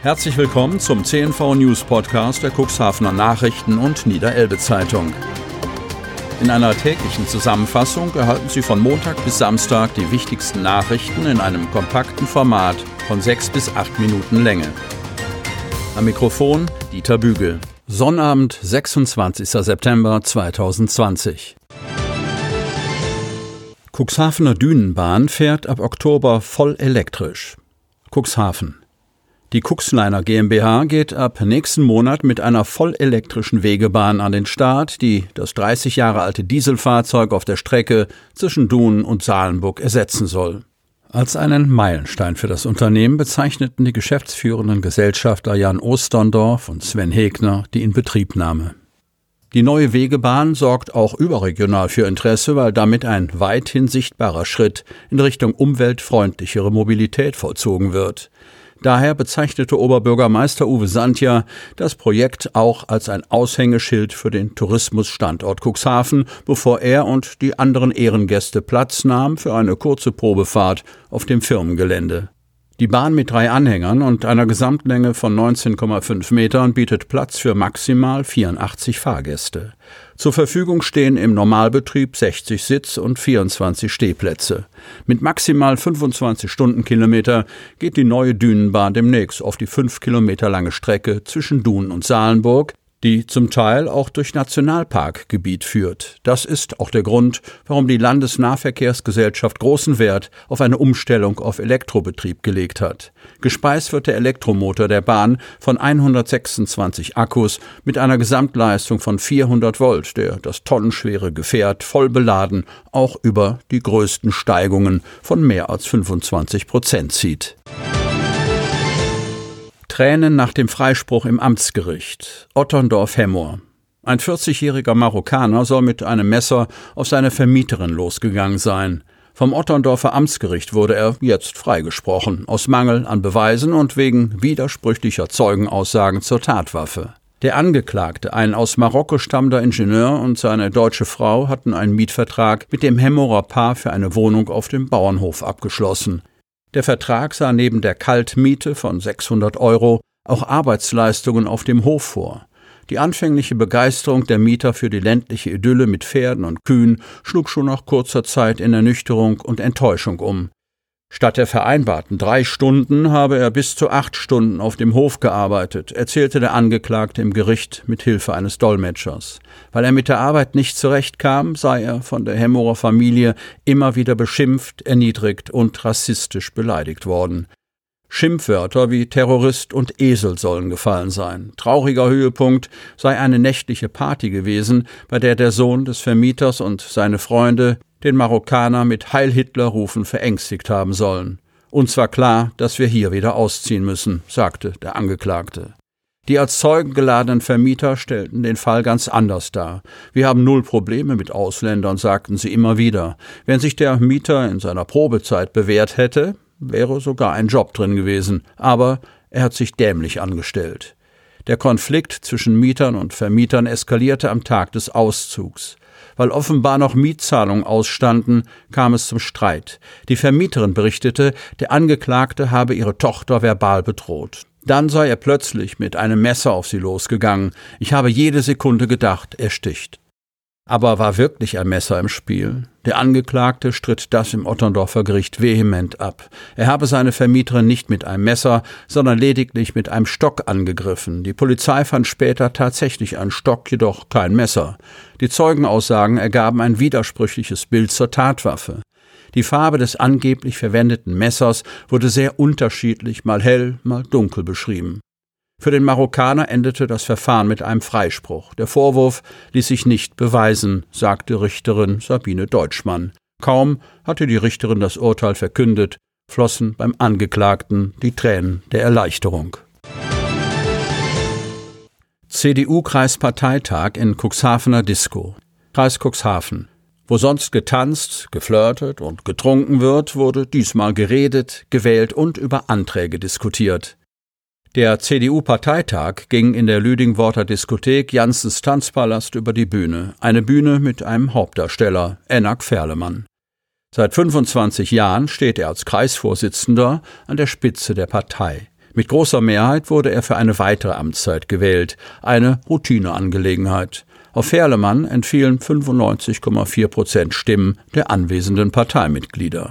Herzlich willkommen zum CNV News Podcast der Cuxhavener Nachrichten und Niederelbe Zeitung. In einer täglichen Zusammenfassung erhalten Sie von Montag bis Samstag die wichtigsten Nachrichten in einem kompakten Format von sechs bis acht Minuten Länge. Am Mikrofon Dieter Bügel. Sonnabend, 26. September 2020. Cuxhavener Dünenbahn fährt ab Oktober voll elektrisch. Cuxhaven. Die Cuxliner GmbH geht ab nächsten Monat mit einer vollelektrischen Wegebahn an den Start, die das 30 Jahre alte Dieselfahrzeug auf der Strecke zwischen Dun und Salenburg ersetzen soll. Als einen Meilenstein für das Unternehmen bezeichneten die geschäftsführenden Gesellschafter Jan Osterndorf und Sven Hegner die Inbetriebnahme. Die neue Wegebahn sorgt auch überregional für Interesse, weil damit ein weithin sichtbarer Schritt in Richtung umweltfreundlichere Mobilität vollzogen wird. Daher bezeichnete Oberbürgermeister Uwe Santja das Projekt auch als ein Aushängeschild für den Tourismusstandort Cuxhaven, bevor er und die anderen Ehrengäste Platz nahmen für eine kurze Probefahrt auf dem Firmengelände. Die Bahn mit drei Anhängern und einer Gesamtlänge von 19,5 Metern bietet Platz für maximal 84 Fahrgäste. Zur Verfügung stehen im Normalbetrieb 60 Sitz- und 24 Stehplätze. Mit maximal 25 Stundenkilometer geht die neue Dünenbahn demnächst auf die fünf Kilometer lange Strecke zwischen Dun und Salenburg, die zum Teil auch durch Nationalparkgebiet führt. Das ist auch der Grund, warum die Landesnahverkehrsgesellschaft großen Wert auf eine Umstellung auf Elektrobetrieb gelegt hat. Gespeist wird der Elektromotor der Bahn von 126 Akkus mit einer Gesamtleistung von 400 Volt, der das tonnenschwere Gefährt voll beladen auch über die größten Steigungen von mehr als 25 Prozent zieht. Tränen nach dem Freispruch im Amtsgericht. Otterndorf-Hemmoor. Ein 40-jähriger Marokkaner soll mit einem Messer auf seine Vermieterin losgegangen sein. Vom Otterndorfer Amtsgericht wurde er jetzt freigesprochen, aus Mangel an Beweisen und wegen widersprüchlicher Zeugenaussagen zur Tatwaffe. Der Angeklagte, ein aus Marokko stammender Ingenieur und seine deutsche Frau hatten einen Mietvertrag mit dem Hemmorer Paar für eine Wohnung auf dem Bauernhof abgeschlossen. Der Vertrag sah neben der Kaltmiete von 600 Euro auch Arbeitsleistungen auf dem Hof vor. Die anfängliche Begeisterung der Mieter für die ländliche Idylle mit Pferden und Kühen schlug schon nach kurzer Zeit in Ernüchterung und Enttäuschung um. Statt der vereinbarten drei Stunden habe er bis zu acht Stunden auf dem Hof gearbeitet, erzählte der Angeklagte im Gericht mit Hilfe eines Dolmetschers. Weil er mit der Arbeit nicht zurechtkam, sei er von der Hemmerer Familie immer wieder beschimpft, erniedrigt und rassistisch beleidigt worden. Schimpfwörter wie Terrorist und Esel sollen gefallen sein. Trauriger Höhepunkt sei eine nächtliche Party gewesen, bei der der Sohn des Vermieters und seine Freunde den Marokkaner mit Heil Hitler rufen verängstigt haben sollen. Uns war klar, dass wir hier wieder ausziehen müssen, sagte der Angeklagte. Die als Zeugen geladenen Vermieter stellten den Fall ganz anders dar. Wir haben null Probleme mit Ausländern, sagten sie immer wieder. Wenn sich der Mieter in seiner Probezeit bewährt hätte, wäre sogar ein Job drin gewesen, aber er hat sich dämlich angestellt. Der Konflikt zwischen Mietern und Vermietern eskalierte am Tag des Auszugs. Weil offenbar noch Mietzahlungen ausstanden, kam es zum Streit. Die Vermieterin berichtete, der Angeklagte habe ihre Tochter verbal bedroht. Dann sei er plötzlich mit einem Messer auf sie losgegangen. Ich habe jede Sekunde gedacht, er sticht. Aber war wirklich ein Messer im Spiel? Der Angeklagte stritt das im Otterndorfer Gericht vehement ab. Er habe seine Vermieterin nicht mit einem Messer, sondern lediglich mit einem Stock angegriffen. Die Polizei fand später tatsächlich einen Stock, jedoch kein Messer. Die Zeugenaussagen ergaben ein widersprüchliches Bild zur Tatwaffe. Die Farbe des angeblich verwendeten Messers wurde sehr unterschiedlich, mal hell, mal dunkel beschrieben. Für den Marokkaner endete das Verfahren mit einem Freispruch. Der Vorwurf ließ sich nicht beweisen, sagte Richterin Sabine Deutschmann. Kaum hatte die Richterin das Urteil verkündet, flossen beim Angeklagten die Tränen der Erleichterung. CDU-Kreisparteitag in Cuxhavener Disco. Kreis Cuxhaven. Wo sonst getanzt, geflirtet und getrunken wird, wurde diesmal geredet, gewählt und über Anträge diskutiert. Der CDU-Parteitag ging in der Lüdingworter Diskothek Janssens Tanzpalast über die Bühne. Eine Bühne mit einem Hauptdarsteller, Enak Ferlemann. Seit 25 Jahren steht er als Kreisvorsitzender an der Spitze der Partei. Mit großer Mehrheit wurde er für eine weitere Amtszeit gewählt, eine Routineangelegenheit. Auf Ferlemann entfielen 95,4 Prozent Stimmen der anwesenden Parteimitglieder.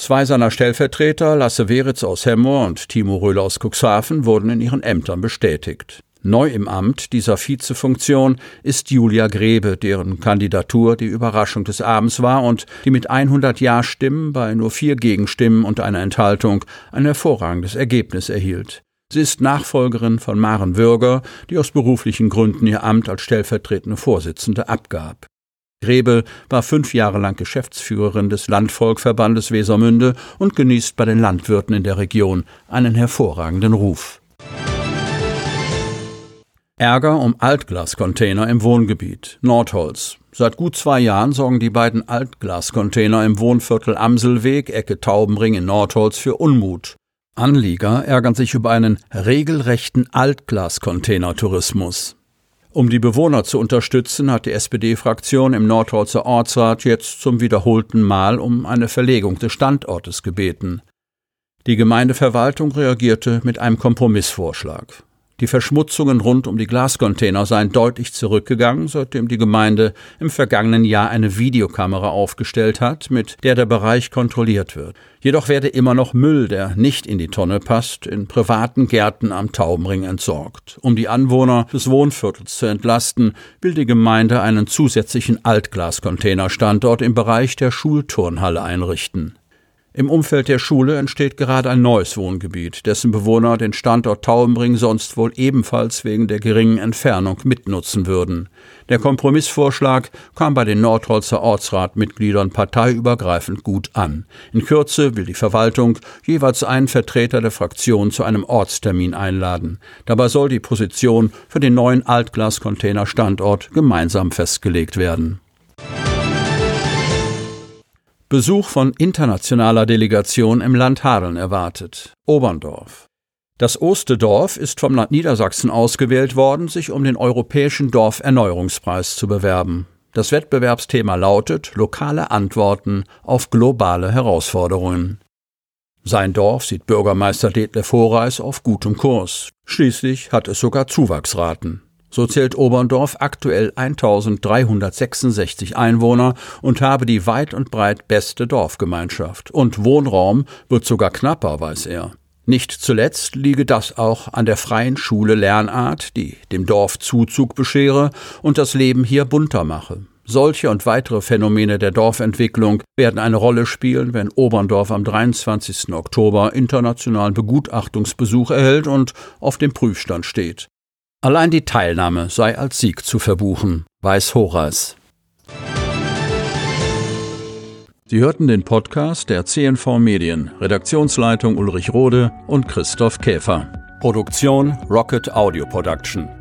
Zwei seiner Stellvertreter, Lasse Weritz aus Hemmoor und Timo Röhle aus Cuxhaven, wurden in ihren Ämtern bestätigt. Neu im Amt dieser Vizefunktion ist Julia Grebe, deren Kandidatur die Überraschung des Abends war und die mit 100 Ja-Stimmen bei nur vier Gegenstimmen und einer Enthaltung ein hervorragendes Ergebnis erhielt. Sie ist Nachfolgerin von Maren Würger, die aus beruflichen Gründen ihr Amt als stellvertretende Vorsitzende abgab. Grebe war fünf Jahre lang Geschäftsführerin des Landvolkverbandes Wesermünde und genießt bei den Landwirten in der Region einen hervorragenden Ruf. Ärger um Altglascontainer im Wohngebiet Nordholz. Seit gut zwei Jahren sorgen die beiden Altglascontainer im Wohnviertel Amselweg, Ecke Taubenring in Nordholz für Unmut. Anlieger ärgern sich über einen regelrechten Altglascontainer-Tourismus. Um die Bewohner zu unterstützen, hat die SPD-Fraktion im Nordholzer Ortsrat jetzt zum wiederholten Mal um eine Verlegung des Standortes gebeten. Die Gemeindeverwaltung reagierte mit einem Kompromissvorschlag. Die Verschmutzungen rund um die Glascontainer seien deutlich zurückgegangen, seitdem die Gemeinde im vergangenen Jahr eine Videokamera aufgestellt hat, mit der der Bereich kontrolliert wird. Jedoch werde immer noch Müll, der nicht in die Tonne passt, in privaten Gärten am Taubenring entsorgt. Um die Anwohner des Wohnviertels zu entlasten, will die Gemeinde einen zusätzlichen Altglascontainerstandort im Bereich der Schulturnhalle einrichten. Im Umfeld der Schule entsteht gerade ein neues Wohngebiet, dessen Bewohner den Standort Taubenbring sonst wohl ebenfalls wegen der geringen Entfernung mitnutzen würden. Der Kompromissvorschlag kam bei den Nordholzer Ortsratmitgliedern parteiübergreifend gut an. In Kürze will die Verwaltung jeweils einen Vertreter der Fraktion zu einem Ortstermin einladen. Dabei soll die Position für den neuen Altglascontainerstandort gemeinsam festgelegt werden. Besuch von internationaler Delegation im Land Hadeln erwartet. Oberndorf. Das Ostedorf ist vom Land Niedersachsen ausgewählt worden, sich um den Europäischen Dorferneuerungspreis zu bewerben. Das Wettbewerbsthema lautet Lokale Antworten auf globale Herausforderungen. Sein Dorf sieht Bürgermeister Detlef Horeis auf gutem Kurs. Schließlich hat es sogar Zuwachsraten. So zählt Oberndorf aktuell 1366 Einwohner und habe die weit und breit beste Dorfgemeinschaft. Und Wohnraum wird sogar knapper, weiß er. Nicht zuletzt liege das auch an der freien Schule Lernart, die dem Dorf Zuzug beschere und das Leben hier bunter mache. Solche und weitere Phänomene der Dorfentwicklung werden eine Rolle spielen, wenn Oberndorf am 23. Oktober internationalen Begutachtungsbesuch erhält und auf dem Prüfstand steht. Allein die Teilnahme sei als Sieg zu verbuchen, weiß Horace. Sie hörten den Podcast der CNV Medien, Redaktionsleitung Ulrich Rode und Christoph Käfer. Produktion Rocket Audio Production.